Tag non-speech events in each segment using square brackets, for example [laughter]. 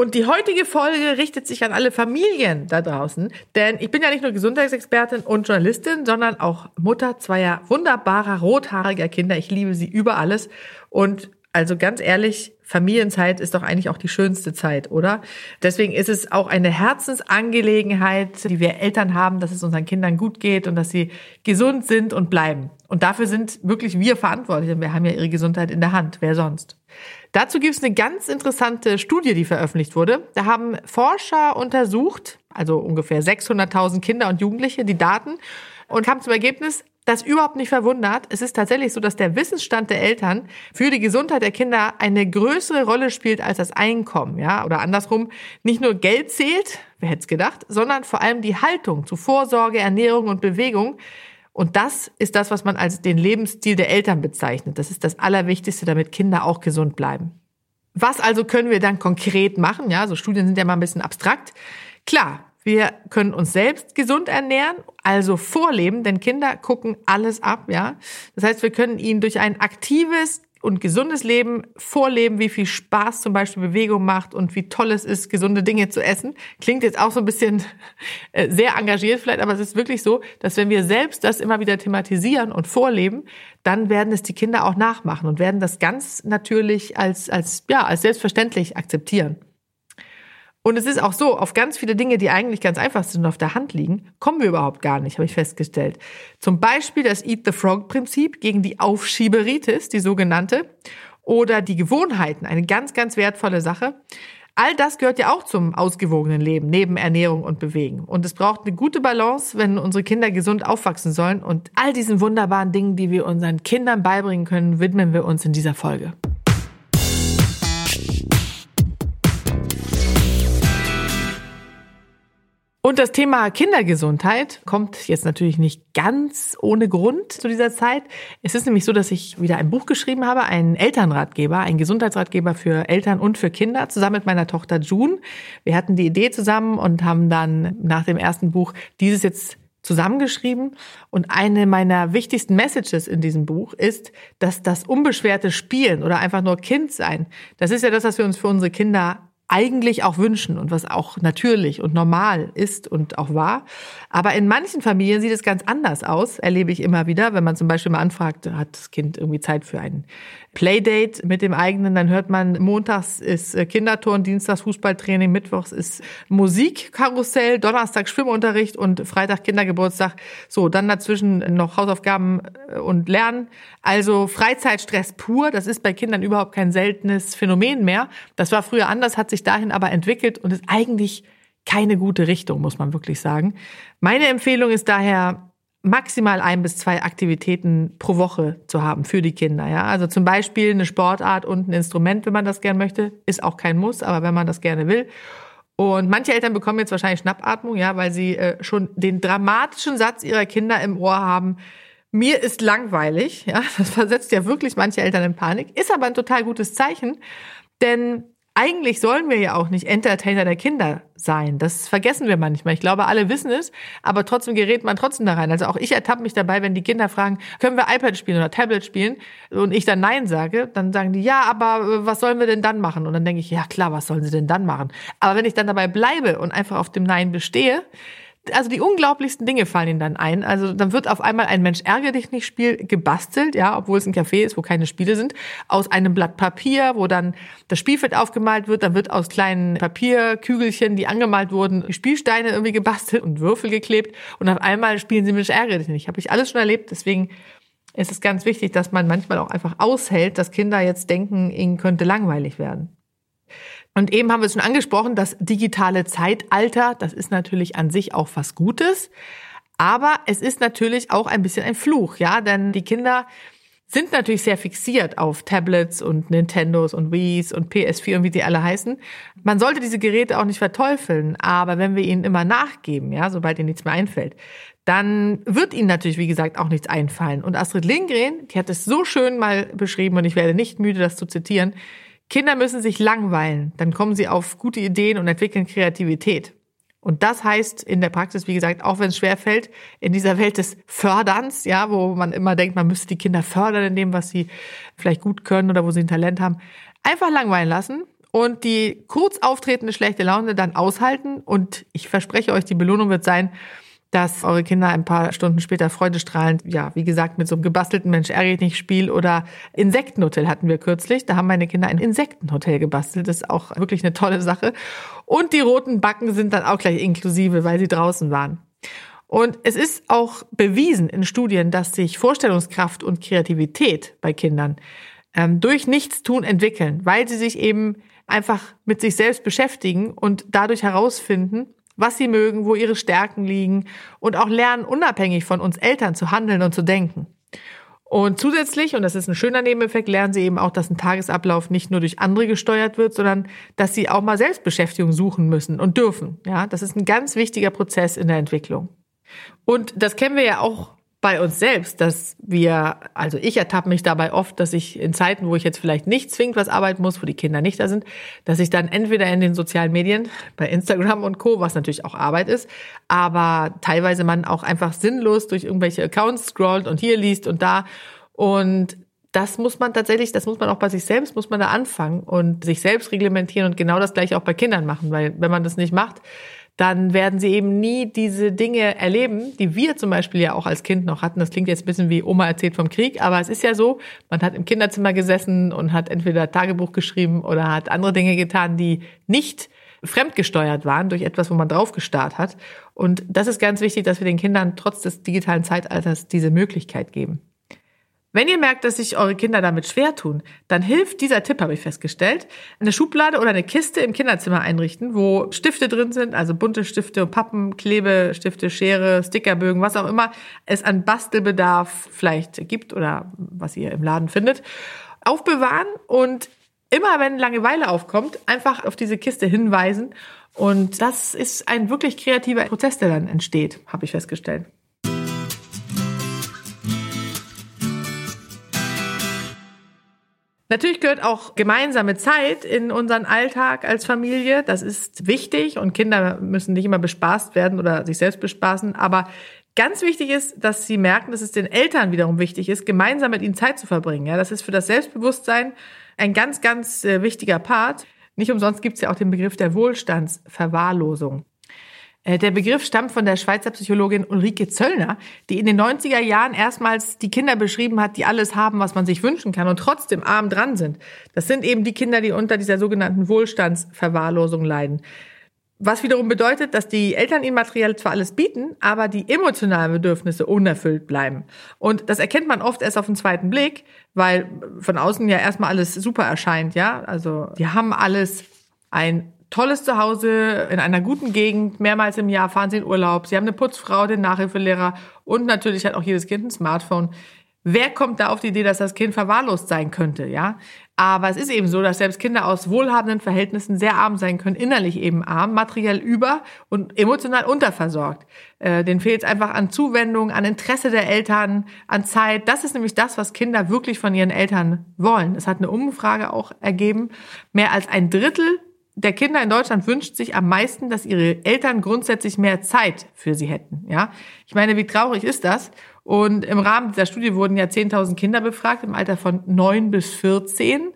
Und die heutige Folge richtet sich an alle Familien da draußen, denn ich bin ja nicht nur Gesundheitsexpertin und Journalistin, sondern auch Mutter zweier wunderbarer rothaariger Kinder. Ich liebe sie über alles und also ganz ehrlich, Familienzeit ist doch eigentlich auch die schönste Zeit, oder? Deswegen ist es auch eine Herzensangelegenheit, die wir Eltern haben, dass es unseren Kindern gut geht und dass sie gesund sind und bleiben. Und dafür sind wirklich wir verantwortlich, denn wir haben ja ihre Gesundheit in der Hand. Wer sonst? Dazu gibt es eine ganz interessante Studie, die veröffentlicht wurde. Da haben Forscher untersucht, also ungefähr 600.000 Kinder und Jugendliche, die Daten und kamen zum Ergebnis, das überhaupt nicht verwundert. Es ist tatsächlich so, dass der Wissensstand der Eltern für die Gesundheit der Kinder eine größere Rolle spielt als das Einkommen, ja, oder andersrum, nicht nur Geld zählt, wer hätte es gedacht, sondern vor allem die Haltung zu Vorsorge, Ernährung und Bewegung. Und das ist das, was man als den Lebensstil der Eltern bezeichnet. Das ist das Allerwichtigste, damit Kinder auch gesund bleiben. Was also können wir dann konkret machen? Ja, so Studien sind ja mal ein bisschen abstrakt. Klar, wir können uns selbst gesund ernähren, also vorleben, denn Kinder gucken alles ab, ja. Das heißt, wir können ihnen durch ein aktives, und gesundes Leben vorleben, wie viel Spaß zum Beispiel Bewegung macht und wie toll es ist, gesunde Dinge zu essen. Klingt jetzt auch so ein bisschen [laughs] äh, sehr engagiert vielleicht, aber es ist wirklich so, dass wenn wir selbst das immer wieder thematisieren und vorleben, dann werden es die Kinder auch nachmachen und werden das ganz natürlich als, als, ja, als selbstverständlich akzeptieren. Und es ist auch so, auf ganz viele Dinge, die eigentlich ganz einfach sind und auf der Hand liegen, kommen wir überhaupt gar nicht, habe ich festgestellt. Zum Beispiel das Eat the Frog-Prinzip gegen die Aufschieberitis, die sogenannte, oder die Gewohnheiten, eine ganz, ganz wertvolle Sache. All das gehört ja auch zum ausgewogenen Leben, neben Ernährung und Bewegen. Und es braucht eine gute Balance, wenn unsere Kinder gesund aufwachsen sollen. Und all diesen wunderbaren Dingen, die wir unseren Kindern beibringen können, widmen wir uns in dieser Folge. Und das Thema Kindergesundheit kommt jetzt natürlich nicht ganz ohne Grund zu dieser Zeit. Es ist nämlich so, dass ich wieder ein Buch geschrieben habe, einen Elternratgeber, einen Gesundheitsratgeber für Eltern und für Kinder, zusammen mit meiner Tochter June. Wir hatten die Idee zusammen und haben dann nach dem ersten Buch dieses jetzt zusammengeschrieben. Und eine meiner wichtigsten Messages in diesem Buch ist, dass das unbeschwerte Spielen oder einfach nur Kind sein, das ist ja das, was wir uns für unsere Kinder eigentlich auch wünschen und was auch natürlich und normal ist und auch war. Aber in manchen Familien sieht es ganz anders aus, erlebe ich immer wieder. Wenn man zum Beispiel mal anfragt, hat das Kind irgendwie Zeit für ein Playdate mit dem eigenen, dann hört man, montags ist äh, Kinderturn, dienstags Fußballtraining, mittwochs ist Musikkarussell, Donnerstag Schwimmunterricht und Freitag Kindergeburtstag. So, dann dazwischen noch Hausaufgaben äh, und Lernen. Also Freizeitstress pur, das ist bei Kindern überhaupt kein seltenes Phänomen mehr. Das war früher anders, hat sich dahin aber entwickelt und ist eigentlich keine gute Richtung, muss man wirklich sagen. Meine Empfehlung ist daher, maximal ein bis zwei Aktivitäten pro Woche zu haben für die Kinder. Ja, also zum Beispiel eine Sportart und ein Instrument, wenn man das gerne möchte, ist auch kein Muss, aber wenn man das gerne will. Und manche Eltern bekommen jetzt wahrscheinlich Schnappatmung, ja, weil sie äh, schon den dramatischen Satz ihrer Kinder im Ohr haben. Mir ist langweilig, ja, das versetzt ja wirklich manche Eltern in Panik, ist aber ein total gutes Zeichen, denn eigentlich sollen wir ja auch nicht Entertainer der Kinder sein. Das vergessen wir manchmal. Ich glaube, alle wissen es, aber trotzdem gerät man trotzdem da rein. Also auch ich ertappe mich dabei, wenn die Kinder fragen, können wir iPad spielen oder Tablet spielen? Und ich dann Nein sage, dann sagen die, ja, aber äh, was sollen wir denn dann machen? Und dann denke ich, ja klar, was sollen sie denn dann machen? Aber wenn ich dann dabei bleibe und einfach auf dem Nein bestehe, also die unglaublichsten Dinge fallen ihnen dann ein. Also dann wird auf einmal ein Mensch ärger dich nicht Spiel gebastelt, ja, obwohl es ein Café ist, wo keine Spiele sind, aus einem Blatt Papier, wo dann das Spielfeld aufgemalt wird, dann wird aus kleinen Papierkügelchen, die angemalt wurden, Spielsteine irgendwie gebastelt und Würfel geklebt und auf einmal spielen sie Mensch ärger dich nicht. Habe ich alles schon erlebt, deswegen ist es ganz wichtig, dass man manchmal auch einfach aushält, dass Kinder jetzt denken, ihnen könnte langweilig werden. Und eben haben wir es schon angesprochen, das digitale Zeitalter, das ist natürlich an sich auch was Gutes. Aber es ist natürlich auch ein bisschen ein Fluch, ja, denn die Kinder sind natürlich sehr fixiert auf Tablets und Nintendos und Wii's und PS4 und wie die alle heißen. Man sollte diese Geräte auch nicht verteufeln, aber wenn wir ihnen immer nachgeben, ja, sobald ihnen nichts mehr einfällt, dann wird ihnen natürlich, wie gesagt, auch nichts einfallen. Und Astrid Lindgren, die hat es so schön mal beschrieben und ich werde nicht müde, das zu zitieren. Kinder müssen sich langweilen, dann kommen sie auf gute Ideen und entwickeln Kreativität. Und das heißt in der Praxis, wie gesagt, auch wenn es schwer fällt, in dieser Welt des Förderns, ja, wo man immer denkt, man müsste die Kinder fördern in dem, was sie vielleicht gut können oder wo sie ein Talent haben, einfach langweilen lassen und die kurz auftretende schlechte Laune dann aushalten. Und ich verspreche euch, die Belohnung wird sein, dass eure Kinder ein paar Stunden später freudestrahlend, ja, wie gesagt, mit so einem gebastelten Mensch ärgert nicht Spiel oder Insektenhotel hatten wir kürzlich. Da haben meine Kinder ein Insektenhotel gebastelt. Das ist auch wirklich eine tolle Sache. Und die roten Backen sind dann auch gleich inklusive, weil sie draußen waren. Und es ist auch bewiesen in Studien, dass sich Vorstellungskraft und Kreativität bei Kindern ähm, durch Nichtstun entwickeln, weil sie sich eben einfach mit sich selbst beschäftigen und dadurch herausfinden, was sie mögen, wo ihre Stärken liegen und auch lernen, unabhängig von uns Eltern zu handeln und zu denken. Und zusätzlich, und das ist ein schöner Nebeneffekt, lernen sie eben auch, dass ein Tagesablauf nicht nur durch andere gesteuert wird, sondern dass sie auch mal Selbstbeschäftigung suchen müssen und dürfen. Ja, das ist ein ganz wichtiger Prozess in der Entwicklung. Und das kennen wir ja auch bei uns selbst, dass wir, also ich ertappe mich dabei oft, dass ich in Zeiten, wo ich jetzt vielleicht nicht zwingend was arbeiten muss, wo die Kinder nicht da sind, dass ich dann entweder in den sozialen Medien, bei Instagram und Co., was natürlich auch Arbeit ist, aber teilweise man auch einfach sinnlos durch irgendwelche Accounts scrollt und hier liest und da und das muss man tatsächlich, das muss man auch bei sich selbst, muss man da anfangen und sich selbst reglementieren und genau das gleiche auch bei Kindern machen, weil wenn man das nicht macht, dann werden sie eben nie diese Dinge erleben, die wir zum Beispiel ja auch als Kind noch hatten. Das klingt jetzt ein bisschen wie Oma erzählt vom Krieg, aber es ist ja so, man hat im Kinderzimmer gesessen und hat entweder Tagebuch geschrieben oder hat andere Dinge getan, die nicht fremdgesteuert waren durch etwas, wo man drauf gestarrt hat. Und das ist ganz wichtig, dass wir den Kindern trotz des digitalen Zeitalters diese Möglichkeit geben. Wenn ihr merkt, dass sich eure Kinder damit schwer tun, dann hilft dieser Tipp, habe ich festgestellt. Eine Schublade oder eine Kiste im Kinderzimmer einrichten, wo Stifte drin sind, also bunte Stifte, Pappen, Klebestifte, Schere, Stickerbögen, was auch immer es an Bastelbedarf vielleicht gibt oder was ihr im Laden findet, aufbewahren und immer wenn Langeweile aufkommt, einfach auf diese Kiste hinweisen. Und das ist ein wirklich kreativer Prozess, der dann entsteht, habe ich festgestellt. Natürlich gehört auch gemeinsame Zeit in unseren Alltag als Familie. Das ist wichtig und Kinder müssen nicht immer bespaßt werden oder sich selbst bespaßen. Aber ganz wichtig ist, dass sie merken, dass es den Eltern wiederum wichtig ist, gemeinsam mit ihnen Zeit zu verbringen. Ja, das ist für das Selbstbewusstsein ein ganz, ganz äh, wichtiger Part. Nicht umsonst gibt es ja auch den Begriff der Wohlstandsverwahrlosung. Äh, der Begriff stammt von der Schweizer Psychologin Ulrike Zöllner, die in den 90er Jahren erstmals die Kinder beschrieben hat, die alles haben, was man sich wünschen kann und trotzdem arm dran sind. Das sind eben die Kinder, die unter dieser sogenannten Wohlstandsverwahrlosung leiden. Was wiederum bedeutet, dass die Eltern ihnen materiell zwar alles bieten, aber die emotionalen Bedürfnisse unerfüllt bleiben. Und das erkennt man oft erst auf den zweiten Blick, weil von außen ja erstmal alles super erscheint, ja. Also, die haben alles ein tolles Zuhause in einer guten Gegend, mehrmals im Jahr fahren sie in Urlaub, sie haben eine Putzfrau, den Nachhilfelehrer und natürlich hat auch jedes Kind ein Smartphone. Wer kommt da auf die Idee, dass das Kind verwahrlost sein könnte, ja? Aber es ist eben so, dass selbst Kinder aus wohlhabenden Verhältnissen sehr arm sein können, innerlich eben arm, materiell über und emotional unterversorgt. Äh, denen fehlt es einfach an Zuwendung, an Interesse der Eltern, an Zeit. Das ist nämlich das, was Kinder wirklich von ihren Eltern wollen. Es hat eine Umfrage auch ergeben. Mehr als ein Drittel der Kinder in Deutschland wünscht sich am meisten, dass ihre Eltern grundsätzlich mehr Zeit für sie hätten. Ja, ich meine, wie traurig ist das? Und im Rahmen dieser Studie wurden ja 10.000 Kinder befragt im Alter von 9 bis 14.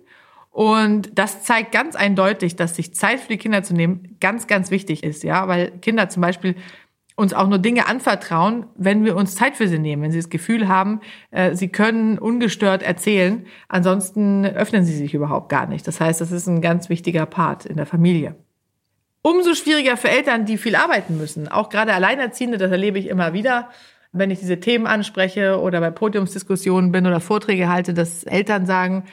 Und das zeigt ganz eindeutig, dass sich Zeit für die Kinder zu nehmen ganz, ganz wichtig ist. Ja, weil Kinder zum Beispiel uns auch nur Dinge anvertrauen, wenn wir uns Zeit für sie nehmen, wenn sie das Gefühl haben, äh, sie können ungestört erzählen. Ansonsten öffnen sie sich überhaupt gar nicht. Das heißt, das ist ein ganz wichtiger Part in der Familie. Umso schwieriger für Eltern, die viel arbeiten müssen. Auch gerade Alleinerziehende, das erlebe ich immer wieder, wenn ich diese Themen anspreche oder bei Podiumsdiskussionen bin oder Vorträge halte, dass Eltern sagen,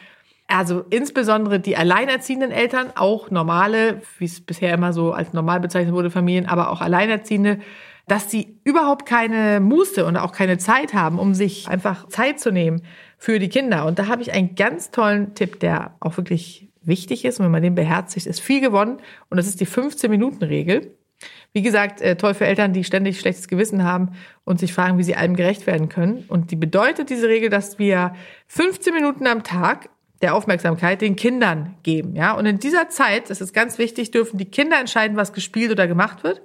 also insbesondere die alleinerziehenden Eltern, auch normale, wie es bisher immer so als normal bezeichnet wurde, Familien, aber auch Alleinerziehende, dass sie überhaupt keine Muße und auch keine Zeit haben, um sich einfach Zeit zu nehmen für die Kinder. Und da habe ich einen ganz tollen Tipp, der auch wirklich wichtig ist. Und wenn man den beherzigt, ist viel gewonnen. Und das ist die 15-Minuten-Regel. Wie gesagt, äh, toll für Eltern, die ständig schlechtes Gewissen haben und sich fragen, wie sie allem gerecht werden können. Und die bedeutet diese Regel, dass wir 15 Minuten am Tag der Aufmerksamkeit den Kindern geben. Ja, und in dieser Zeit, das ist ganz wichtig, dürfen die Kinder entscheiden, was gespielt oder gemacht wird.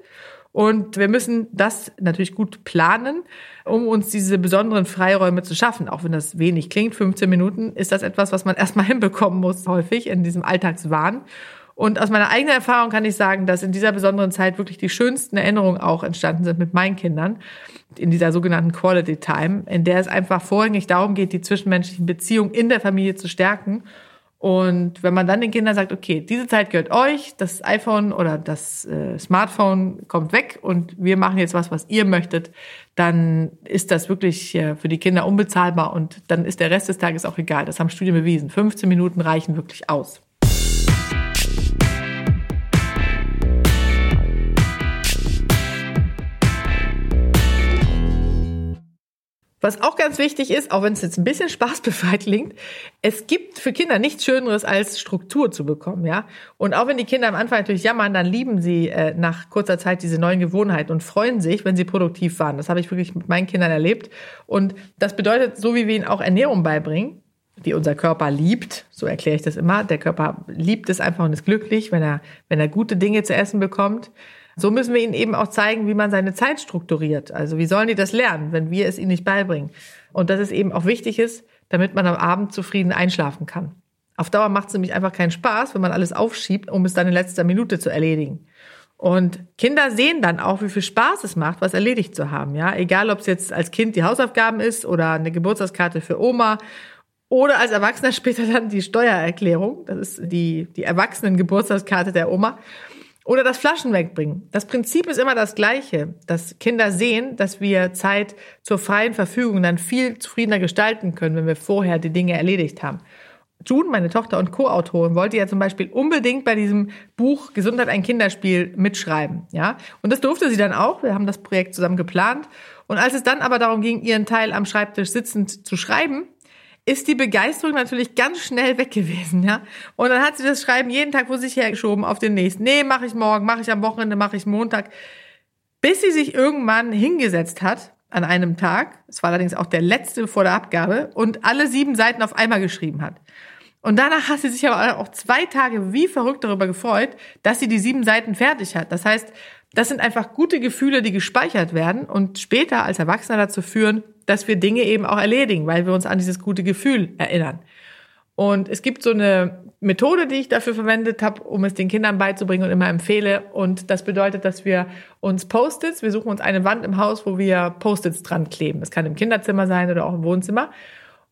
Und wir müssen das natürlich gut planen, um uns diese besonderen Freiräume zu schaffen. Auch wenn das wenig klingt, 15 Minuten ist das etwas, was man [laughs] erstmal hinbekommen muss, häufig in diesem Alltagswahn. Und aus meiner eigenen Erfahrung kann ich sagen, dass in dieser besonderen Zeit wirklich die schönsten Erinnerungen auch entstanden sind mit meinen Kindern, in dieser sogenannten Quality Time, in der es einfach vorrangig darum geht, die zwischenmenschlichen Beziehungen in der Familie zu stärken. Und wenn man dann den Kindern sagt, okay, diese Zeit gehört euch, das iPhone oder das äh, Smartphone kommt weg und wir machen jetzt was, was ihr möchtet, dann ist das wirklich äh, für die Kinder unbezahlbar und dann ist der Rest des Tages auch egal. Das haben Studien bewiesen. 15 Minuten reichen wirklich aus. Was auch ganz wichtig ist, auch wenn es jetzt ein bisschen spaßbefreit klingt, es gibt für Kinder nichts Schöneres als Struktur zu bekommen, ja. Und auch wenn die Kinder am Anfang natürlich jammern, dann lieben sie äh, nach kurzer Zeit diese neuen Gewohnheiten und freuen sich, wenn sie produktiv waren. Das habe ich wirklich mit meinen Kindern erlebt. Und das bedeutet, so wie wir ihnen auch Ernährung beibringen, die unser Körper liebt, so erkläre ich das immer. Der Körper liebt es einfach und ist glücklich, wenn er, wenn er gute Dinge zu essen bekommt. So müssen wir ihnen eben auch zeigen, wie man seine Zeit strukturiert. Also wie sollen die das lernen, wenn wir es ihnen nicht beibringen? Und dass es eben auch wichtig ist, damit man am Abend zufrieden einschlafen kann. Auf Dauer macht es nämlich einfach keinen Spaß, wenn man alles aufschiebt, um es dann in letzter Minute zu erledigen. Und Kinder sehen dann auch, wie viel Spaß es macht, was erledigt zu haben. Ja, egal, ob es jetzt als Kind die Hausaufgaben ist oder eine Geburtstagskarte für Oma oder als Erwachsener [laughs] später dann die Steuererklärung. Das ist die, die Erwachsenen-Geburtstagskarte der Oma. Oder das Flaschen wegbringen. Das Prinzip ist immer das gleiche, dass Kinder sehen, dass wir Zeit zur freien Verfügung dann viel zufriedener gestalten können, wenn wir vorher die Dinge erledigt haben. June, meine Tochter und Co-Autorin, wollte ja zum Beispiel unbedingt bei diesem Buch Gesundheit ein Kinderspiel mitschreiben, ja. Und das durfte sie dann auch. Wir haben das Projekt zusammen geplant. Und als es dann aber darum ging, ihren Teil am Schreibtisch sitzend zu schreiben, ist die Begeisterung natürlich ganz schnell weg gewesen, ja. Und dann hat sie das Schreiben jeden Tag vor sich hergeschoben auf den nächsten. Nee, mache ich morgen, mache ich am Wochenende, mache ich Montag. Bis sie sich irgendwann hingesetzt hat an einem Tag, es war allerdings auch der letzte vor der Abgabe, und alle sieben Seiten auf einmal geschrieben hat. Und danach hat sie sich aber auch zwei Tage wie verrückt darüber gefreut, dass sie die sieben Seiten fertig hat. Das heißt, das sind einfach gute Gefühle, die gespeichert werden und später als Erwachsener dazu führen, dass wir Dinge eben auch erledigen, weil wir uns an dieses gute Gefühl erinnern. Und es gibt so eine Methode, die ich dafür verwendet habe, um es den Kindern beizubringen und immer empfehle. Und das bedeutet, dass wir uns Post-its, wir suchen uns eine Wand im Haus, wo wir Post-its dran kleben. Es kann im Kinderzimmer sein oder auch im Wohnzimmer.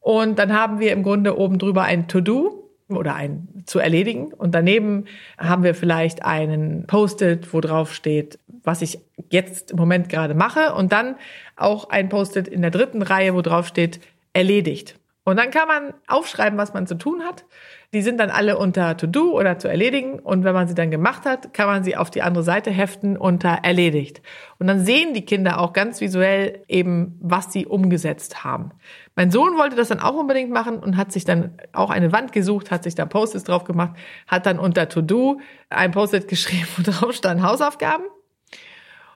Und dann haben wir im Grunde oben drüber ein To-Do oder ein zu erledigen. Und daneben haben wir vielleicht einen Post-it, wo drauf steht, was ich jetzt im Moment gerade mache. Und dann auch ein Post-it in der dritten Reihe, wo drauf steht, erledigt. Und dann kann man aufschreiben, was man zu tun hat. Die sind dann alle unter To Do oder zu erledigen. Und wenn man sie dann gemacht hat, kann man sie auf die andere Seite heften unter erledigt. Und dann sehen die Kinder auch ganz visuell eben, was sie umgesetzt haben. Mein Sohn wollte das dann auch unbedingt machen und hat sich dann auch eine Wand gesucht, hat sich da Post-its drauf gemacht, hat dann unter To Do ein Post-it [laughs] geschrieben, wo drauf stand Hausaufgaben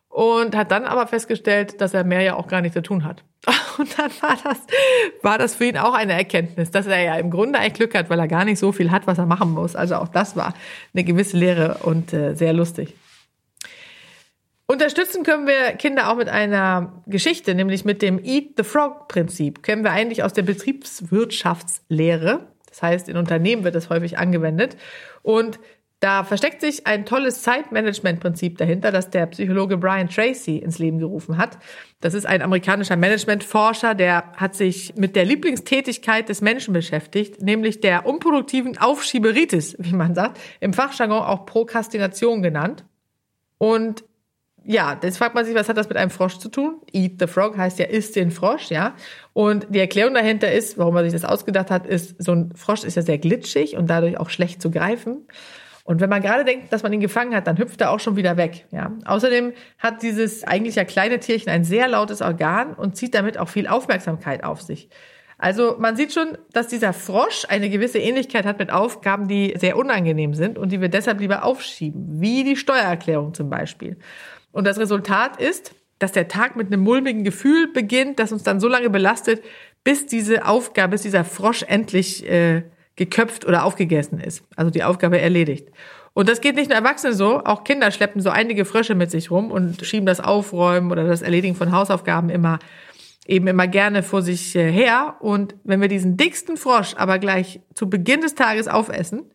und hat dann aber festgestellt, dass er mehr ja auch gar nicht zu tun hat. [laughs] Und dann war das, war das für ihn auch eine Erkenntnis, dass er ja im Grunde ein Glück hat, weil er gar nicht so viel hat, was er machen muss. Also auch das war eine gewisse Lehre und äh, sehr lustig. Unterstützen können wir Kinder auch mit einer Geschichte, nämlich mit dem Eat the Frog Prinzip. Kennen wir eigentlich aus der Betriebswirtschaftslehre. Das heißt, in Unternehmen wird das häufig angewendet. Und da versteckt sich ein tolles Zeitmanagement-Prinzip dahinter, das der Psychologe Brian Tracy ins Leben gerufen hat. Das ist ein amerikanischer Managementforscher, der hat sich mit der Lieblingstätigkeit des Menschen beschäftigt, nämlich der unproduktiven Aufschieberitis, wie man sagt, im Fachjargon auch Prokrastination genannt. Und ja, jetzt fragt man sich, was hat das mit einem Frosch zu tun? Eat the Frog heißt ja, isst den Frosch, ja. Und die Erklärung dahinter ist, warum man sich das ausgedacht hat, ist, so ein Frosch ist ja sehr glitschig und dadurch auch schlecht zu greifen. Und wenn man gerade denkt, dass man ihn gefangen hat, dann hüpft er auch schon wieder weg. Ja. Außerdem hat dieses eigentlich ja kleine Tierchen ein sehr lautes Organ und zieht damit auch viel Aufmerksamkeit auf sich. Also man sieht schon, dass dieser Frosch eine gewisse Ähnlichkeit hat mit Aufgaben, die sehr unangenehm sind und die wir deshalb lieber aufschieben, wie die Steuererklärung zum Beispiel. Und das Resultat ist, dass der Tag mit einem mulmigen Gefühl beginnt, das uns dann so lange belastet, bis diese Aufgabe, bis dieser Frosch endlich äh, geköpft oder aufgegessen ist. Also die Aufgabe erledigt. Und das geht nicht nur Erwachsene so, auch Kinder schleppen so einige Frösche mit sich rum und schieben das Aufräumen oder das Erledigen von Hausaufgaben immer eben immer gerne vor sich äh, her. Und wenn wir diesen dicksten Frosch aber gleich zu Beginn des Tages aufessen,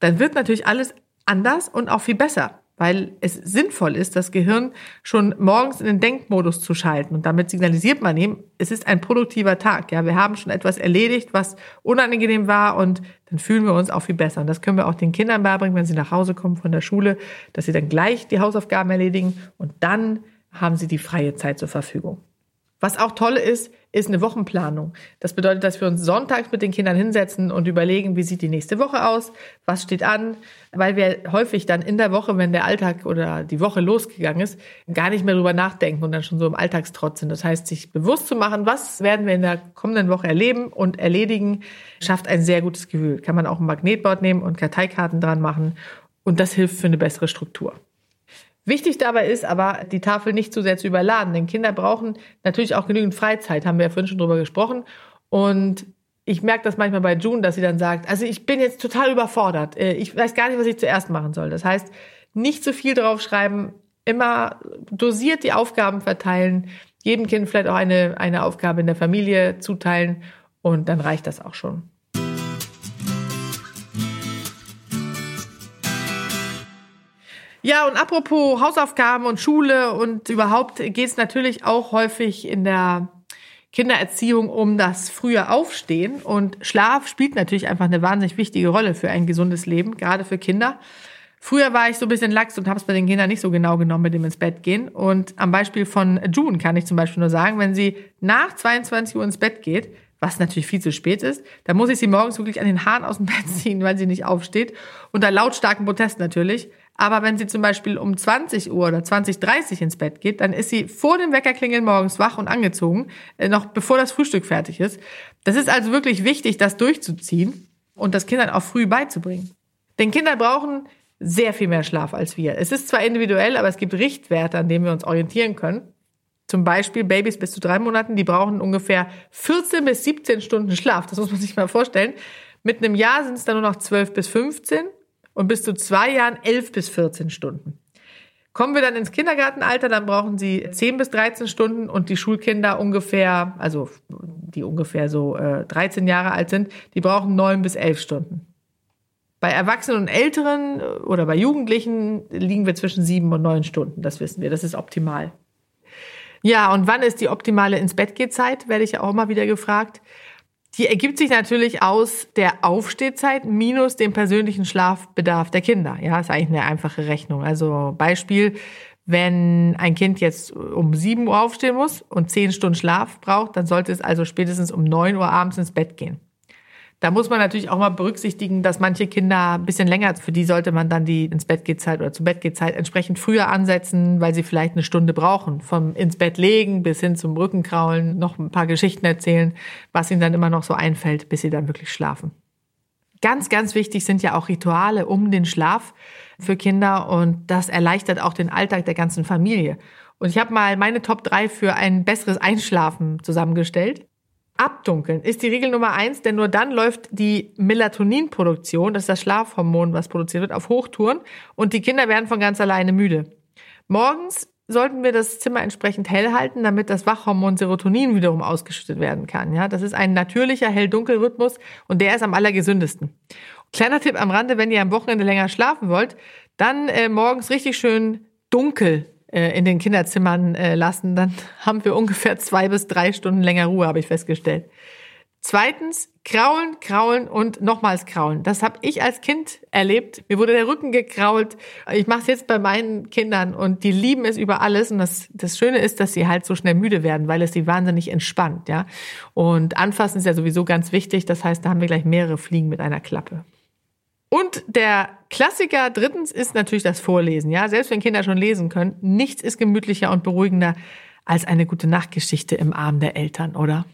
dann wird natürlich alles anders und auch viel besser, weil es sinnvoll ist, das Gehirn schon morgens in den Denkmodus zu schalten. Und damit signalisiert man ihm, es ist ein produktiver Tag. Ja, wir haben schon etwas erledigt, was unangenehm war und dann fühlen wir uns auch viel besser. Und das können wir auch den Kindern beibringen, wenn sie nach Hause kommen von der Schule, dass sie dann gleich die Hausaufgaben erledigen und dann haben sie die freie Zeit zur Verfügung. Was auch toll ist, ist eine Wochenplanung. Das bedeutet, dass wir uns sonntags mit den Kindern hinsetzen und überlegen, wie sieht die nächste Woche aus, was steht an, weil wir häufig dann in der Woche, wenn der Alltag oder die Woche losgegangen ist, gar nicht mehr drüber nachdenken und dann schon so im Alltagstrotz sind. Das heißt, sich bewusst zu machen, was werden wir in der kommenden Woche erleben und erledigen, schafft ein sehr gutes Gefühl. Kann man auch ein Magnetboard nehmen und Karteikarten dran machen und das hilft für eine bessere Struktur. Wichtig dabei ist aber, die Tafel nicht zu sehr zu überladen, denn Kinder brauchen natürlich auch genügend Freizeit, haben wir ja vorhin schon drüber gesprochen. Und ich merke das manchmal bei June, dass sie dann sagt, also ich bin jetzt total überfordert. Äh, ich weiß gar nicht, was ich zuerst machen soll. Das heißt, nicht zu viel draufschreiben, immer dosiert die Aufgaben verteilen, jedem Kind vielleicht auch eine, eine Aufgabe in der Familie zuteilen und dann reicht das auch schon. Ja, und apropos Hausaufgaben und Schule und überhaupt geht es natürlich auch häufig in der Kindererziehung um das frühe Aufstehen. Und Schlaf spielt natürlich einfach eine wahnsinnig wichtige Rolle für ein gesundes Leben, gerade für Kinder. Früher war ich so ein bisschen lax und habe es bei den Kindern nicht so genau genommen mit dem ins Bett gehen. Und am Beispiel von June kann ich zum Beispiel nur sagen, wenn sie nach 22 Uhr ins Bett geht, was natürlich viel zu spät ist, dann muss ich sie morgens wirklich an den Haaren aus dem Bett [laughs] ziehen, weil sie nicht aufsteht. Unter lautstarken Protest natürlich. Aber wenn sie zum Beispiel um 20 Uhr oder 20.30 ins Bett geht, dann ist sie vor dem Weckerklingeln morgens wach und angezogen, äh, noch bevor das Frühstück fertig ist. Das ist also wirklich wichtig, das durchzuziehen und das Kindern auch früh beizubringen. Denn Kinder brauchen sehr viel mehr Schlaf als wir. Es ist zwar individuell, aber es gibt Richtwerte, an denen wir uns orientieren können. Zum Beispiel Babys bis zu drei Monaten, die brauchen ungefähr 14 bis 17 Stunden Schlaf. Das muss man sich mal vorstellen. Mit einem Jahr sind es dann nur noch 12 bis 15 und bis zu zwei Jahren 11 bis 14 Stunden. Kommen wir dann ins Kindergartenalter, dann brauchen sie 10 bis 13 Stunden und die Schulkinder ungefähr, also die ungefähr so äh, 13 Jahre alt sind, die brauchen 9 bis 11 Stunden. Bei Erwachsenen und Älteren äh, oder bei Jugendlichen liegen wir zwischen 7 und 9 Stunden, das wissen wir, das ist optimal. Ja, und wann ist die optimale ins Bett geht Zeit, werde ich ja auch mal wieder gefragt. Die ergibt sich natürlich aus der Aufstehzeit minus dem persönlichen Schlafbedarf der Kinder. Ja, ist eigentlich eine einfache Rechnung. Also Beispiel, wenn ein Kind jetzt um 7 Uhr aufstehen muss und 10 Stunden Schlaf braucht, dann sollte es also spätestens um 9 Uhr abends ins Bett gehen. Da muss man natürlich auch mal berücksichtigen, dass manche Kinder ein bisschen länger, für die sollte man dann die ins Bett geht Zeit oder zu Bett geht Zeit entsprechend früher ansetzen, weil sie vielleicht eine Stunde brauchen. Vom ins Bett legen bis hin zum Rückenkraulen, noch ein paar Geschichten erzählen, was ihnen dann immer noch so einfällt, bis sie dann wirklich schlafen. Ganz, ganz wichtig sind ja auch Rituale um den Schlaf für Kinder und das erleichtert auch den Alltag der ganzen Familie. Und ich habe mal meine Top 3 für ein besseres Einschlafen zusammengestellt. Abdunkeln ist die Regel Nummer eins, denn nur dann läuft die Melatoninproduktion, das ist das Schlafhormon, was produziert wird, auf Hochtouren und die Kinder werden von ganz alleine müde. Morgens sollten wir das Zimmer entsprechend hell halten, damit das Wachhormon Serotonin wiederum ausgeschüttet werden kann. Ja, das ist ein natürlicher Hell-Dunkel-Rhythmus und der ist am allergesündesten. Kleiner Tipp am Rande, wenn ihr am Wochenende länger schlafen wollt, dann äh, morgens richtig schön dunkel in den Kinderzimmern äh, lassen, dann [laughs] haben wir ungefähr zwei bis drei Stunden länger Ruhe, habe ich festgestellt. Zweitens, kraulen, kraulen und nochmals kraulen. Das habe ich als Kind erlebt. Mir wurde der Rücken gekrault. Ich mache es jetzt bei meinen Kindern und die lieben es über alles. Und das, das Schöne ist, dass sie halt so schnell müde werden, weil es sie wahnsinnig entspannt. ja. Und anfassen ist ja sowieso ganz wichtig. Das heißt, da haben wir gleich mehrere Fliegen mit einer Klappe. Und der Klassiker drittens ist natürlich das Vorlesen. Ja, selbst wenn Kinder schon lesen können, nichts ist gemütlicher und beruhigender als eine gute Nachtgeschichte im Arm der Eltern, oder?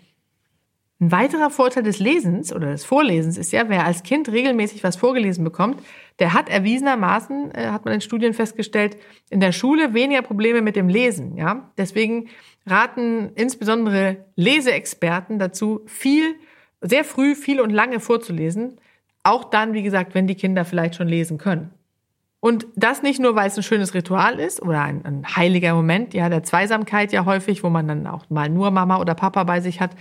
Ein weiterer Vorteil des Lesens oder des Vorlesens ist ja, wer als Kind regelmäßig was vorgelesen bekommt, der hat erwiesenermaßen, äh, hat man in Studien festgestellt, in der Schule weniger Probleme mit dem Lesen. Ja, deswegen raten insbesondere Leseexperten dazu, viel, sehr früh, viel und lange vorzulesen, auch dann, wie gesagt, wenn die Kinder vielleicht schon lesen können. Und das nicht nur, weil es ein schönes Ritual ist oder ein, ein, heiliger Moment, ja, der Zweisamkeit ja häufig, wo man dann auch mal nur Mama oder Papa bei sich hat,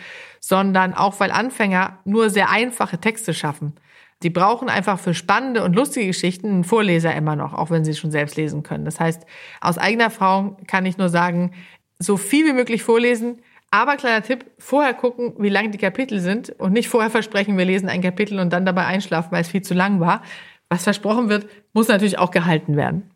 sondern auch, weil Anfänger nur sehr einfache Texte schaffen. Die brauchen einfach für spannende und lustige Geschichten einen Vorleser immer noch, auch wenn sie schon selbst lesen können. Das heißt, aus eigener Erfahrung kann ich nur sagen, so viel wie möglich vorlesen, aber kleiner Tipp, vorher gucken, wie lang die Kapitel sind und nicht vorher versprechen, wir lesen ein Kapitel und dann dabei einschlafen, weil es viel zu lang war. Was versprochen wird, muss natürlich auch gehalten werden.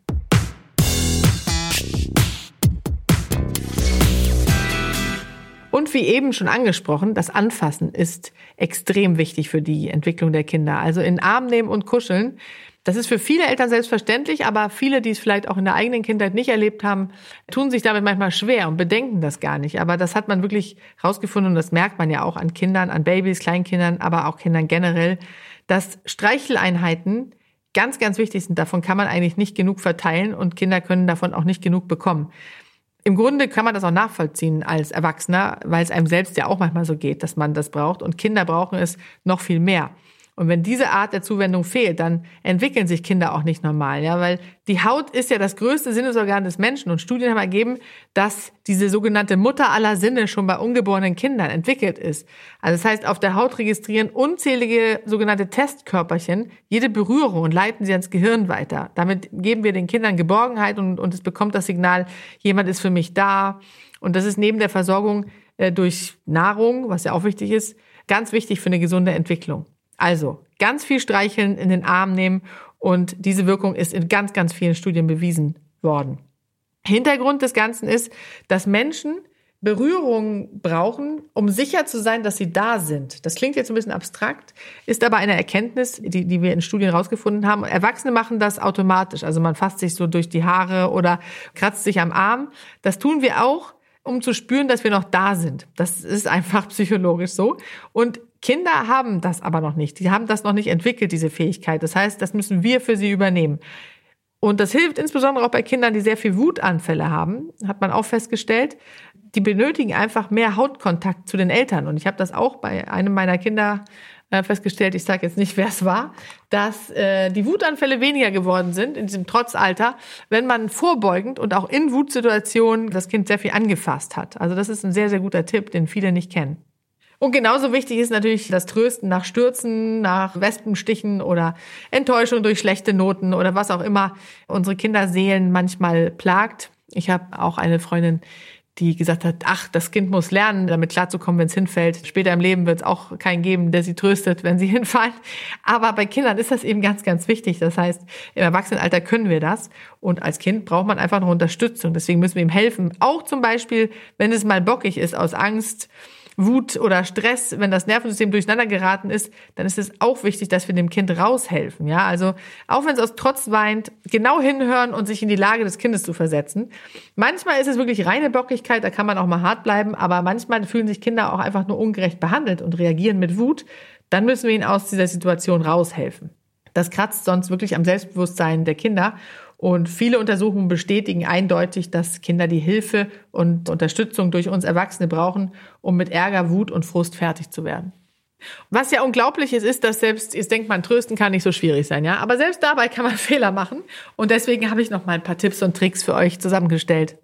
Und wie eben schon angesprochen, das Anfassen ist extrem wichtig für die Entwicklung der Kinder. Also in Arm nehmen und kuscheln das ist für viele Eltern selbstverständlich, aber viele, die es vielleicht auch in der eigenen Kindheit nicht erlebt haben, tun sich damit manchmal schwer und bedenken das gar nicht. Aber das hat man wirklich rausgefunden und das merkt man ja auch an Kindern, an Babys, Kleinkindern, aber auch Kindern generell, dass Streicheleinheiten ganz, ganz wichtig sind. Davon kann man eigentlich nicht genug verteilen und Kinder können davon auch nicht genug bekommen. Im Grunde kann man das auch nachvollziehen als Erwachsener, weil es einem selbst ja auch manchmal so geht, dass man das braucht und Kinder brauchen es noch viel mehr. Und wenn diese Art der Zuwendung fehlt, dann entwickeln sich Kinder auch nicht normal, ja, weil die Haut ist ja das größte Sinnesorgan des Menschen und Studien haben ergeben, dass diese sogenannte Mutter aller Sinne schon bei ungeborenen Kindern entwickelt ist. Also das heißt, auf der Haut registrieren unzählige sogenannte Testkörperchen jede Berührung und leiten sie ans Gehirn weiter. Damit geben wir den Kindern Geborgenheit und, und es bekommt das Signal, jemand ist für mich da. Und das ist neben der Versorgung äh, durch Nahrung, was ja auch wichtig ist, ganz wichtig für eine gesunde Entwicklung. Also ganz viel streicheln, in den Arm nehmen und diese Wirkung ist in ganz, ganz vielen Studien bewiesen worden. Hintergrund des Ganzen ist, dass Menschen Berührung brauchen, um sicher zu sein, dass sie da sind. Das klingt jetzt ein bisschen abstrakt, ist aber eine Erkenntnis, die, die wir in Studien herausgefunden haben. Erwachsene machen das automatisch. Also man fasst sich so durch die Haare oder kratzt sich am Arm. Das tun wir auch, um zu spüren, dass wir noch da sind. Das ist einfach psychologisch so. Und Kinder haben das aber noch nicht. Die haben das noch nicht entwickelt, diese Fähigkeit. Das heißt, das müssen wir für sie übernehmen. Und das hilft insbesondere auch bei Kindern, die sehr viel Wutanfälle haben, hat man auch festgestellt. Die benötigen einfach mehr Hautkontakt zu den Eltern. Und ich habe das auch bei einem meiner Kinder äh, festgestellt, ich sage jetzt nicht, wer es war, dass äh, die Wutanfälle weniger geworden sind in diesem Trotzalter, wenn man vorbeugend und auch in Wutsituationen das Kind sehr viel angefasst hat. Also das ist ein sehr, sehr guter Tipp, den viele nicht kennen. Und genauso wichtig ist natürlich das Trösten nach Stürzen, nach Wespenstichen oder Enttäuschung durch schlechte Noten oder was auch immer unsere Kinderseelen manchmal plagt. Ich habe auch eine Freundin, die gesagt hat, ach, das Kind muss lernen, damit klarzukommen, wenn es hinfällt. Später im Leben wird es auch keinen geben, der sie tröstet, wenn sie [laughs] hinfallen. Aber bei Kindern ist das eben ganz, ganz wichtig. Das heißt, im Erwachsenenalter können wir das. Und als Kind braucht man einfach noch Unterstützung. Deswegen müssen wir ihm helfen. Auch zum Beispiel, wenn es mal bockig ist aus Angst, Wut oder Stress, wenn das Nervensystem durcheinander geraten ist, dann ist es auch wichtig, dass wir dem Kind raushelfen. Ja, also auch wenn es aus Trotz weint, genau hinhören und sich in die Lage des Kindes zu versetzen. Manchmal ist es wirklich reine Bockigkeit, da kann man auch mal hart bleiben, aber manchmal fühlen sich Kinder auch einfach nur ungerecht behandelt und reagieren mit Wut. Dann müssen wir ihnen aus dieser Situation raushelfen. Das kratzt sonst wirklich am Selbstbewusstsein der Kinder. Und viele Untersuchungen bestätigen eindeutig, dass Kinder die Hilfe und Unterstützung durch uns Erwachsene brauchen, um mit Ärger, Wut und Frust fertig zu werden. Was ja unglaublich ist, ist, dass selbst, jetzt denkt man, trösten kann nicht so schwierig sein, ja. Aber selbst dabei kann man [laughs] Fehler machen. Und deswegen habe ich noch mal ein paar Tipps und Tricks für euch zusammengestellt.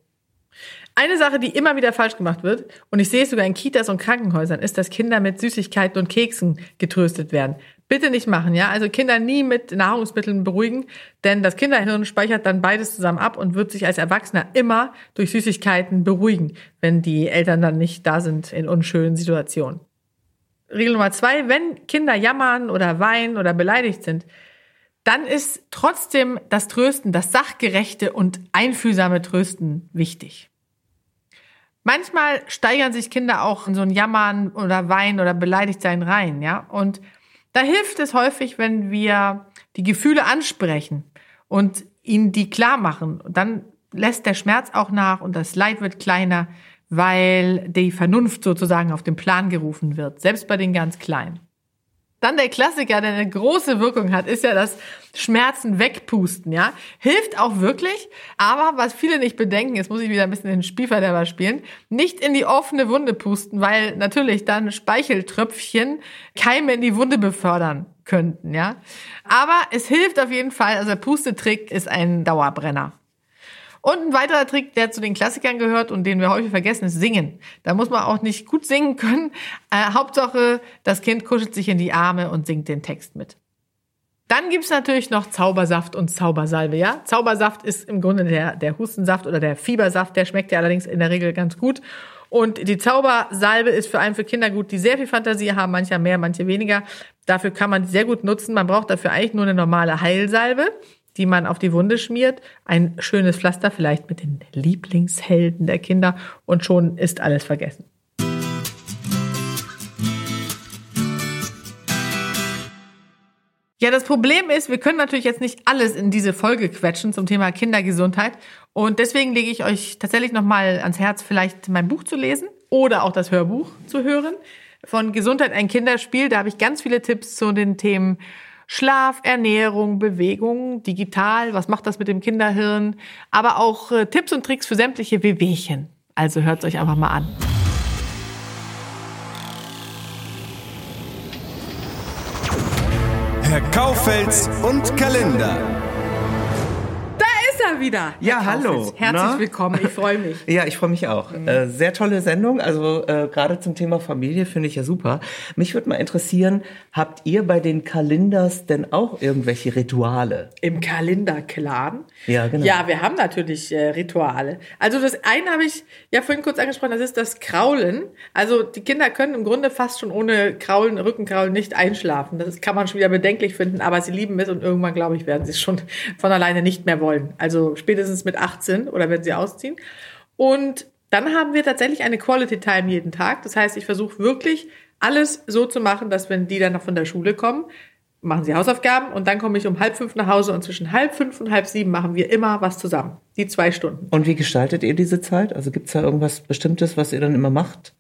Eine Sache, die immer wieder falsch gemacht wird, und ich sehe es sogar in Kitas und Krankenhäusern, ist, dass Kinder mit Süßigkeiten und Keksen getröstet werden. Bitte nicht machen, ja. Also Kinder nie mit Nahrungsmitteln beruhigen, denn das Kinderhirn speichert dann beides zusammen ab und wird sich als Erwachsener immer durch Süßigkeiten beruhigen, wenn die Eltern dann nicht da sind in unschönen Situationen. Regel Nummer zwei, wenn Kinder jammern oder weinen oder beleidigt sind, dann ist trotzdem das Trösten, das sachgerechte und einfühlsame Trösten wichtig. Manchmal steigern sich Kinder auch in so ein Jammern oder Weinen oder Beleidigtsein rein, ja. Und da hilft es häufig, wenn wir die Gefühle ansprechen und ihnen die klar machen. dann lässt der Schmerz auch nach und das Leid wird kleiner, weil die Vernunft sozusagen auf den Plan gerufen wird, selbst bei den ganz Kleinen. Dann der Klassiker, der eine große Wirkung hat, ist ja das Schmerzen wegpusten, ja. Hilft auch wirklich, aber was viele nicht bedenken, jetzt muss ich wieder ein bisschen den Spielverderber spielen, nicht in die offene Wunde pusten, weil natürlich dann Speicheltröpfchen Keime in die Wunde befördern könnten, ja. Aber es hilft auf jeden Fall, also der Pustetrick ist ein Dauerbrenner. Und ein weiterer Trick, der zu den Klassikern gehört und den wir häufig vergessen, ist Singen. Da muss man auch nicht gut singen können. Äh, Hauptsache, das Kind kuschelt sich in die Arme und singt den Text mit. Dann gibt's natürlich noch Zaubersaft und Zaubersalbe, ja. Zaubersaft ist im Grunde der, der Hustensaft oder der Fiebersaft, der schmeckt ja allerdings in der Regel ganz gut. Und die Zaubersalbe ist vor allem für Kinder gut, die sehr viel Fantasie haben, manche mehr, manche weniger. Dafür kann man die sehr gut nutzen. Man braucht dafür eigentlich nur eine normale Heilsalbe die man auf die Wunde schmiert, ein schönes Pflaster vielleicht mit den Lieblingshelden der Kinder und schon ist alles vergessen. Ja, das Problem ist, wir können natürlich jetzt nicht alles in diese Folge quetschen zum Thema Kindergesundheit und deswegen lege ich euch tatsächlich nochmal ans Herz, vielleicht mein Buch zu lesen oder auch das Hörbuch zu hören von Gesundheit ein Kinderspiel. Da habe ich ganz viele Tipps zu den Themen Schlaf, Ernährung, Bewegung, digital, was macht das mit dem Kinderhirn, aber auch äh, Tipps und Tricks für sämtliche Wehwehchen. Also hört euch einfach mal an. Herr Kaufels und Kalender er wieder. Ja, hallo. Herzlich Na? willkommen, ich freue mich. [laughs] ja, ich freue mich auch. Mhm. Äh, sehr tolle Sendung, also äh, gerade zum Thema Familie finde ich ja super. Mich würde mal interessieren, habt ihr bei den Kalenders denn auch irgendwelche Rituale? Im Kalender-Clan? Ja, genau. Ja, wir haben natürlich äh, Rituale. Also das eine habe ich ja vorhin kurz angesprochen, das ist das Kraulen. Also die Kinder können im Grunde fast schon ohne Kraulen, Rückenkraulen nicht einschlafen. Das kann man schon wieder bedenklich finden, aber sie lieben es und irgendwann, glaube ich, werden sie es schon von alleine nicht mehr wollen. Also spätestens mit 18 oder wenn sie ausziehen. Und dann haben wir tatsächlich eine Quality Time jeden Tag. Das heißt, ich versuche wirklich alles so zu machen, dass wenn die dann noch von der Schule kommen, machen sie Hausaufgaben und dann komme ich um halb fünf nach Hause und zwischen halb fünf und halb sieben machen wir immer was zusammen. Die zwei Stunden. Und wie gestaltet ihr diese Zeit? Also gibt es da irgendwas Bestimmtes, was ihr dann immer macht?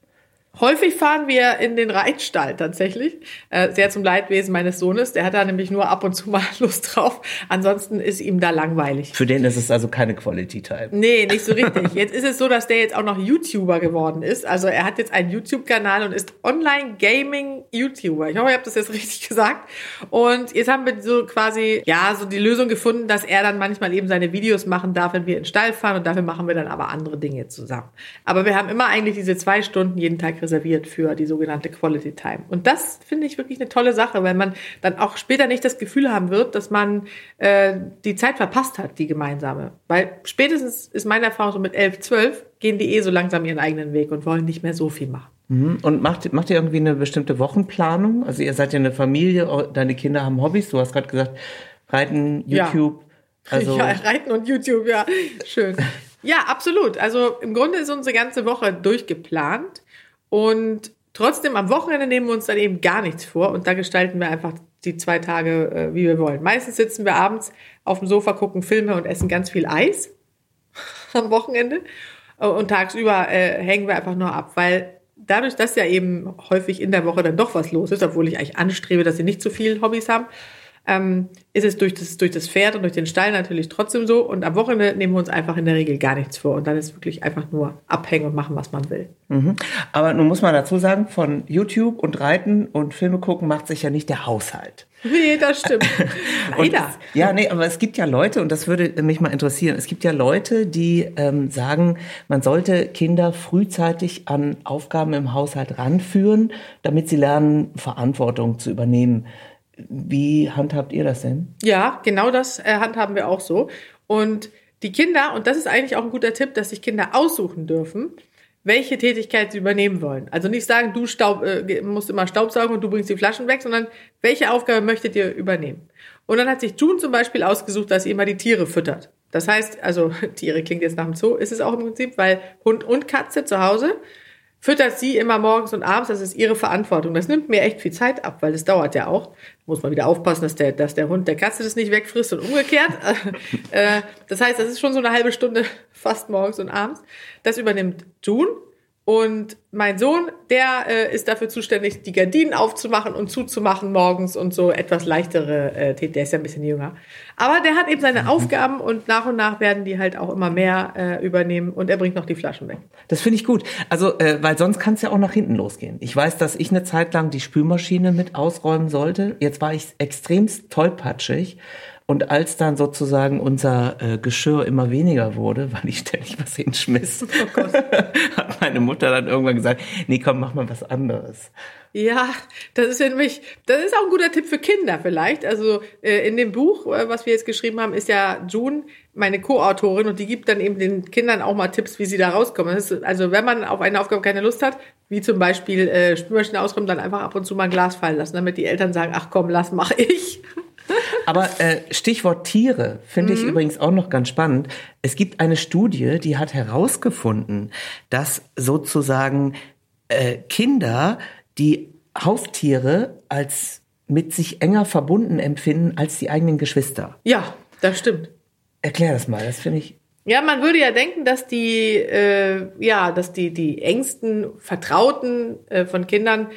Häufig fahren wir in den Reitstall tatsächlich, äh, sehr zum Leidwesen meines Sohnes. Der hat da nämlich nur ab und zu mal [laughs] Lust drauf. Ansonsten ist ihm da langweilig. Für den ist es also keine Quality Time. Nee, nicht so [laughs] richtig. Jetzt ist es so, dass der jetzt auch noch YouTuber geworden ist. Also er hat jetzt einen YouTube-Kanal und ist Online-Gaming-YouTuber. Ich hoffe, ihr habt das jetzt [laughs] richtig gesagt. Und jetzt haben wir so quasi, ja, so die Lösung gefunden, dass er dann manchmal eben seine Videos machen darf, wenn wir in den Stall fahren. Und dafür machen wir dann aber andere Dinge zusammen. Aber wir haben immer eigentlich diese zwei Stunden jeden Tag reserviert für die sogenannte Quality Time. Und das finde ich wirklich eine tolle Sache, weil man dann auch später nicht das Gefühl haben wird, dass man äh, die Zeit verpasst hat, die gemeinsame. Weil spätestens ist meine Erfahrung so mit elf, zwölf, gehen die eh so langsam ihren eigenen Weg und wollen nicht mehr so viel machen. Mhm. Und macht, macht ihr irgendwie eine bestimmte Wochenplanung? Also ihr seid ja eine Familie, deine Kinder haben Hobbys, du hast gerade gesagt, Reiten, YouTube. Ja. Also [laughs] ja, Reiten und YouTube, ja, schön. [laughs] Ja, absolut. Also im Grunde ist unsere ganze Woche durchgeplant. Und trotzdem am Wochenende nehmen wir uns dann eben gar nichts vor und da gestalten wir einfach die zwei Tage, äh, wie wir wollen. Meistens sitzen wir abends auf dem Sofa, gucken Filme und essen ganz viel Eis [laughs] am Wochenende. Und tagsüber äh, hängen wir einfach nur ab, weil dadurch, dass ja eben häufig in der Woche dann doch was los ist, obwohl ich eigentlich anstrebe, dass sie nicht so viele Hobbys haben, ähm, ist es durch das, durch das Pferd und durch den Stall natürlich trotzdem so. Und am Wochenende nehmen wir uns einfach in der Regel gar nichts vor. Und dann ist wirklich einfach nur abhängen und machen, was man will. Mhm. Aber nun muss man dazu sagen, von YouTube und Reiten und Filme gucken macht sich ja nicht der Haushalt. Nee, das stimmt. [laughs] Leider. Es, ja, nee, aber es gibt ja Leute, und das würde mich mal interessieren, es gibt ja Leute, die ähm, sagen, man sollte Kinder frühzeitig an Aufgaben im Haushalt ranführen, damit sie lernen, Verantwortung zu übernehmen. Wie handhabt ihr das denn? Ja, genau das äh, handhaben wir auch so. Und die Kinder, und das ist eigentlich auch ein guter Tipp, dass sich Kinder aussuchen dürfen, welche Tätigkeit sie übernehmen wollen. Also nicht sagen, du Staub, äh, musst immer Staubsaugen und du bringst die Flaschen weg, sondern welche Aufgabe möchtet ihr übernehmen? Und dann hat sich June zum Beispiel ausgesucht, dass sie immer die Tiere füttert. Das heißt, also [laughs] Tiere klingt jetzt nach dem Zoo, ist es auch im Prinzip, weil Hund und Katze zu Hause füttert sie immer morgens und abends. Das ist ihre Verantwortung. Das nimmt mir echt viel Zeit ab, weil das dauert ja auch. Muss man wieder aufpassen, dass der, dass der Hund der Katze das nicht wegfrisst und umgekehrt. [laughs] Äh, das heißt, das ist schon so eine halbe Stunde [laughs] fast morgens und abends. Das übernimmt June. Und mein Sohn, der äh, ist dafür zuständig, die Gardinen aufzumachen und zuzumachen morgens und so etwas leichtere äh, Tätigkeiten. Der ist ja ein bisschen jünger. Aber der hat eben seine mhm. Aufgaben und nach und nach werden die halt auch immer mehr äh, übernehmen und er bringt noch die Flaschen weg. Das finde ich gut. Also, äh, weil sonst kann es ja auch nach hinten losgehen. Ich weiß, dass ich eine Zeit lang die Spülmaschine mit ausräumen sollte. Jetzt war ich extremst tollpatschig und als dann sozusagen unser äh, Geschirr immer weniger wurde, [laughs] weil ich ständig was hinschmiss, oh [laughs] hat meine Mutter dann irgendwann gesagt, nee, komm, mach mal was anderes. Ja, das ist nämlich, das ist auch ein guter Tipp für Kinder vielleicht. Also äh, in dem Buch, äh, was wir jetzt geschrieben haben, ist ja June meine Co-Autorin und die gibt dann eben den Kindern auch mal Tipps, wie sie da rauskommen. Ist, also wenn man auf eine Aufgabe keine Lust hat, wie zum Beispiel äh, Spülmaschine ausräumen, dann einfach ab und zu mal ein Glas fallen lassen, damit die Eltern sagen, ach komm, lass, mach ich. Aber äh, Stichwort Tiere finde ich mhm. übrigens auch noch ganz spannend. Es gibt eine Studie, die hat herausgefunden, dass sozusagen äh, Kinder die Haustiere als mit sich enger verbunden empfinden als die eigenen Geschwister. Ja, das stimmt. Erklär das mal, das finde ich. Ja, man würde ja denken, dass die, äh, ja, dass die, die engsten Vertrauten äh, von Kindern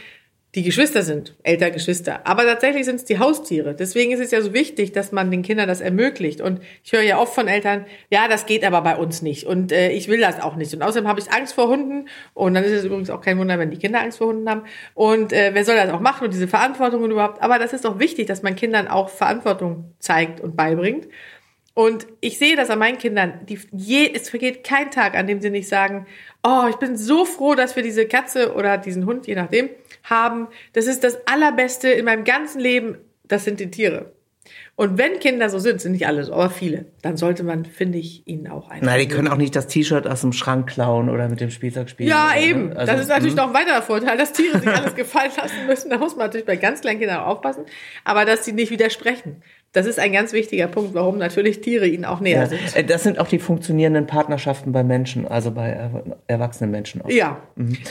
die Geschwister sind, ältere Geschwister. Aber tatsächlich sind es die Haustiere. Deswegen ist es ja so wichtig, dass man den Kindern das ermöglicht. Und ich höre ja oft von Eltern, ja, das geht aber bei uns nicht. Und äh, ich will das auch nicht. Und außerdem habe ich Angst vor Hunden. Und dann ist es übrigens auch kein Wunder, wenn die Kinder Angst vor Hunden haben. Und äh, wer soll das auch machen und diese Verantwortung überhaupt? Aber das ist doch wichtig, dass man Kindern auch Verantwortung zeigt und beibringt. Und ich sehe das an meinen Kindern. Die, je, es vergeht kein Tag, an dem sie nicht sagen, oh, ich bin so froh, dass wir diese Katze oder diesen Hund, je nachdem, haben. Das ist das Allerbeste in meinem ganzen Leben. Das sind die Tiere. Und wenn Kinder so sind, sind nicht alle so, aber viele, dann sollte man, finde ich, ihnen auch ein. Nein, die können auch nicht das T-Shirt aus dem Schrank klauen oder mit dem Spielzeug spielen. Ja, oder, eben. Ne? Also, das ist natürlich mh. noch ein weiterer Vorteil, dass Tiere sich alles gefallen lassen müssen. Da muss man natürlich bei ganz kleinen Kindern aufpassen. Aber dass sie nicht widersprechen. Das ist ein ganz wichtiger Punkt, warum natürlich Tiere ihnen auch näher ja, sind. Äh, das sind auch die funktionierenden Partnerschaften bei Menschen, also bei erwachsenen Menschen auch. Ja. Mhm. [laughs]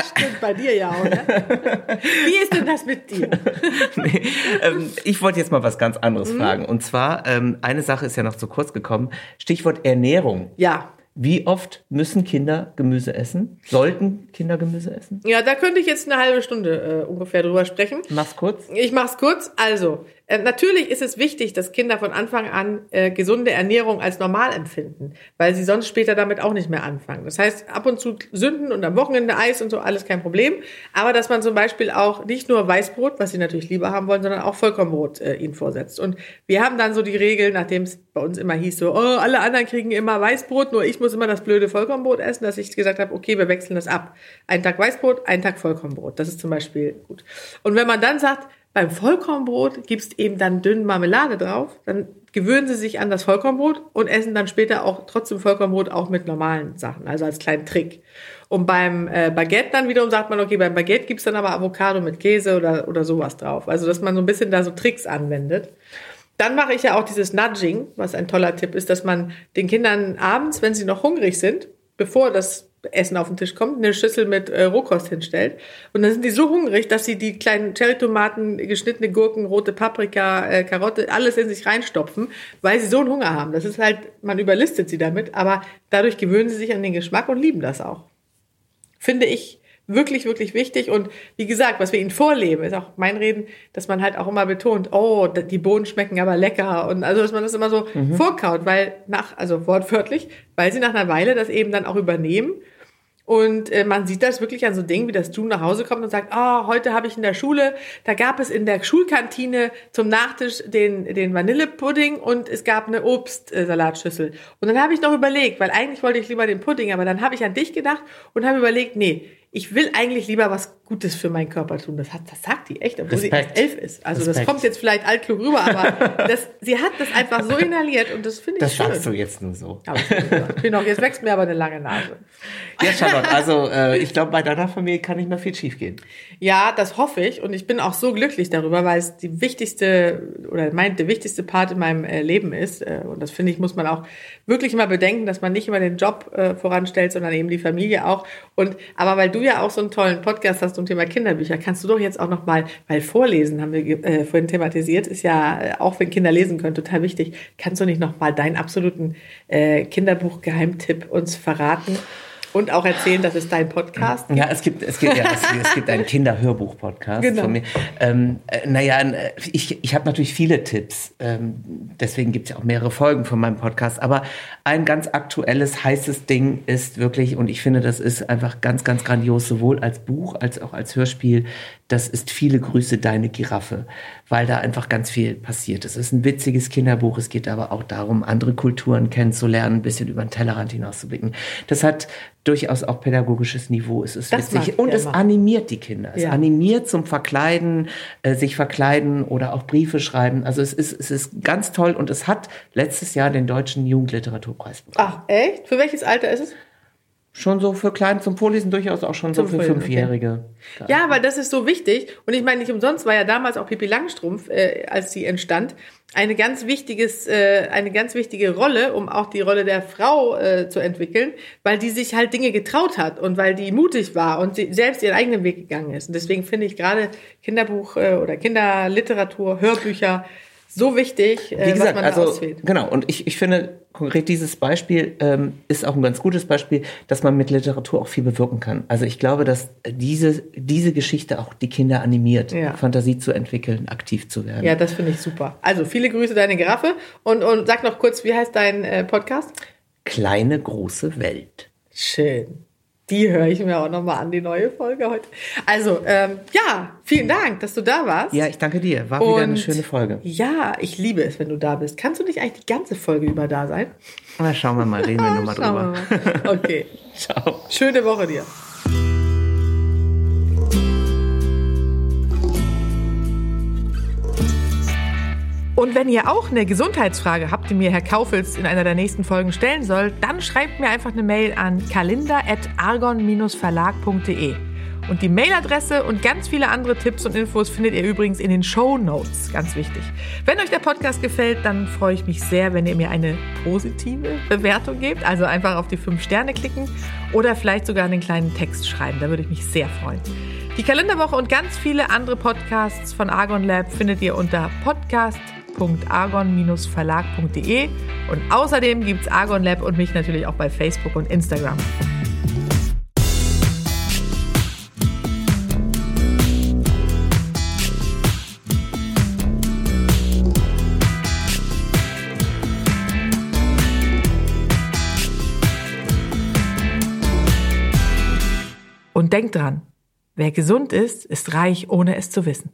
Stimmt, bei dir ja auch, ne? [laughs] Wie ist denn das mit dir? [laughs] nee, ähm, ich wollte jetzt mal was ganz anderes mhm. fragen. Und zwar, ähm, eine Sache ist ja noch zu kurz gekommen. Stichwort Ernährung. Ja. Wie oft müssen Kinder Gemüse essen? Sollten Kinder Gemüse essen? Ja, da könnte ich jetzt eine halbe Stunde äh, ungefähr drüber sprechen. Mach's kurz. Ich mach's kurz. Also, äh, natürlich ist es wichtig, dass Kinder von Anfang an äh, gesunde Ernährung als normal empfinden, weil sie sonst später damit auch nicht mehr anfangen. Das heißt, ab und zu Sünden und am Wochenende Eis und so, alles kein Problem. Aber dass man zum Beispiel auch nicht nur Weißbrot, was sie natürlich lieber haben wollen, sondern auch Vollkornbrot äh, ihnen vorsetzt. Und wir haben dann so die Regel, nachdem es bei uns immer hieß, so, oh, alle anderen kriegen immer Weißbrot, nur ich muss immer das blöde Vollkornbrot essen, dass ich gesagt habe, okay, wir wechseln das ab. Einen Tag Weißbrot, einen Tag Vollkornbrot. Das ist zum Beispiel gut. Und wenn man dann sagt, beim Vollkornbrot gibst eben dann dünn Marmelade drauf. Dann gewöhnen sie sich an das Vollkornbrot und essen dann später auch trotzdem Vollkornbrot auch mit normalen Sachen, also als kleinen Trick. Und beim äh, Baguette dann wiederum sagt man, okay, beim Baguette gibt's dann aber Avocado mit Käse oder, oder sowas drauf. Also dass man so ein bisschen da so Tricks anwendet. Dann mache ich ja auch dieses Nudging, was ein toller Tipp ist, dass man den Kindern abends, wenn sie noch hungrig sind, bevor das Essen auf den Tisch kommt, eine Schüssel mit äh, Rohkost hinstellt. Und dann sind die so hungrig, dass sie die kleinen Cherrytomaten, geschnittene Gurken, rote Paprika, äh, Karotte, alles in sich reinstopfen, weil sie so einen Hunger haben. Das ist halt, man überlistet sie damit, aber dadurch gewöhnen sie sich an den Geschmack und lieben das auch. Finde ich wirklich, wirklich wichtig. Und wie gesagt, was wir ihnen vorleben, ist auch mein Reden, dass man halt auch immer betont, oh, die Bohnen schmecken aber lecker. Und also, dass man das immer so mhm. vorkaut, weil nach, also wortwörtlich, weil sie nach einer Weile das eben dann auch übernehmen. Und äh, man sieht das wirklich an so Dingen, wie das June nach Hause kommt und sagt, ah, oh, heute habe ich in der Schule, da gab es in der Schulkantine zum Nachtisch den, den Vanillepudding und es gab eine Obstsalatschüssel. Und dann habe ich noch überlegt, weil eigentlich wollte ich lieber den Pudding, aber dann habe ich an dich gedacht und habe überlegt, nee, ich will eigentlich lieber was Gutes für meinen Körper tun. Das, hat, das sagt die echt, obwohl Respekt. sie erst elf ist. Also das Respekt. kommt jetzt vielleicht altklug rüber, aber [laughs] das, sie hat das einfach so inhaliert und das finde ich Das schön. sagst du jetzt nur so. Aber noch, jetzt wächst mir aber eine lange Nase. Ja, Charlotte, also äh, ich glaube, bei deiner Familie kann nicht mehr viel schiefgehen. Ja, das hoffe ich und ich bin auch so glücklich darüber, weil es die wichtigste oder mein der wichtigste Part in meinem äh, Leben ist äh, und das finde ich muss man auch wirklich immer bedenken, dass man nicht immer den Job äh, voranstellt, sondern eben die Familie auch und aber weil du ja auch so einen tollen Podcast hast zum Thema Kinderbücher, kannst du doch jetzt auch noch mal, weil vorlesen haben wir äh, vorhin thematisiert, ist ja äh, auch wenn Kinder lesen können total wichtig. Kannst du nicht noch mal deinen absoluten äh, Kinderbuch-Geheimtipp uns verraten? Und auch erzählen, das ist dein Podcast. Ja, es gibt, es gibt, ja, es, es gibt einen Kinderhörbuch-Podcast Genau. von mir. Ähm, äh, naja, äh, ich, ich habe natürlich viele Tipps. Ähm, deswegen gibt es ja auch mehrere Folgen von meinem Podcast. Aber ein ganz aktuelles, heißes Ding ist wirklich, und ich finde, das ist einfach ganz, ganz grandios, sowohl als Buch als auch als Hörspiel. Das ist Viele Grüße, deine Giraffe, weil da einfach ganz viel passiert. Es ist ein witziges Kinderbuch. Es geht aber auch darum, andere Kulturen kennenzulernen, ein bisschen über den Tellerrand hinauszublicken. Das hat durchaus auch pädagogisches Niveau. Es ist Das mag witzig und es immer. animiert die Kinder. Es Ja. animiert zum Verkleiden, äh, sich verkleiden oder auch Briefe schreiben. Also es ist, es ist ganz toll und es hat letztes Jahr den Deutschen Jugendliteraturpreis bekommen. Ach, echt? Für welches Alter ist es? Schon so für Klein zum Vorlesen durchaus auch schon Zum so für Vorlesen, Fünfjährige. Ja, weil das ist so wichtig. Und ich meine, nicht umsonst war ja damals auch Pippi Langstrumpf, äh, als sie entstand, eine ganz wichtiges, äh, eine ganz wichtige Rolle, um auch die Rolle der Frau äh, zu entwickeln, weil die sich halt Dinge getraut hat und weil die mutig war und sie selbst ihren eigenen Weg gegangen ist. Und deswegen finde ich gerade Kinderbuch äh, oder Kinderliteratur, Hörbücher so wichtig, äh, Wie gesagt, was man da also auswählt. genau. Und ich, ich finde konkret dieses Beispiel ähm, ist auch ein ganz gutes Beispiel, dass man mit Literatur auch viel bewirken kann. Also ich glaube, dass diese diese Geschichte auch die Kinder animiert, Ja. Fantasie zu entwickeln, aktiv zu werden. Ja, das finde ich super. Also viele Grüße, deine Giraffe. Und, und sag noch kurz, wie heißt dein äh, Podcast? Kleine große Welt. Schön. Die höre ich mir auch nochmal an, die neue Folge heute. Also, ähm, ja, vielen Dank, dass du da warst. Ja, ich danke dir. War wieder eine Und- schöne Folge. Ja, ich liebe es, wenn du da bist. Kannst du nicht eigentlich die ganze Folge über da sein? Na, schauen wir mal, reden wir nochmal [laughs] drüber. wir mal. Okay. [laughs] Ciao. Schöne Woche dir. Und wenn ihr auch eine Gesundheitsfrage habt, die mir Herr Kaufels in einer der nächsten Folgen stellen soll, dann schreibt mir einfach eine Mail an kalender.argon-verlag.de. Und die Mailadresse und ganz viele andere Tipps und Infos findet ihr übrigens in den Show Notes. Ganz wichtig. Wenn euch der Podcast gefällt, dann freue ich mich sehr, wenn ihr mir eine positive Bewertung gebt. Also einfach auf die fünf Sterne klicken oder vielleicht sogar einen kleinen Text schreiben. Da würde ich mich sehr freuen. Die Kalenderwoche und ganz viele andere Podcasts von Argon Lab findet ihr unter podcast.argon-verlag.de. Und außerdem gibt's Argon Lab und mich natürlich auch bei Facebook und Instagram. Und denkt dran, wer gesund ist, ist reich, ohne es zu wissen.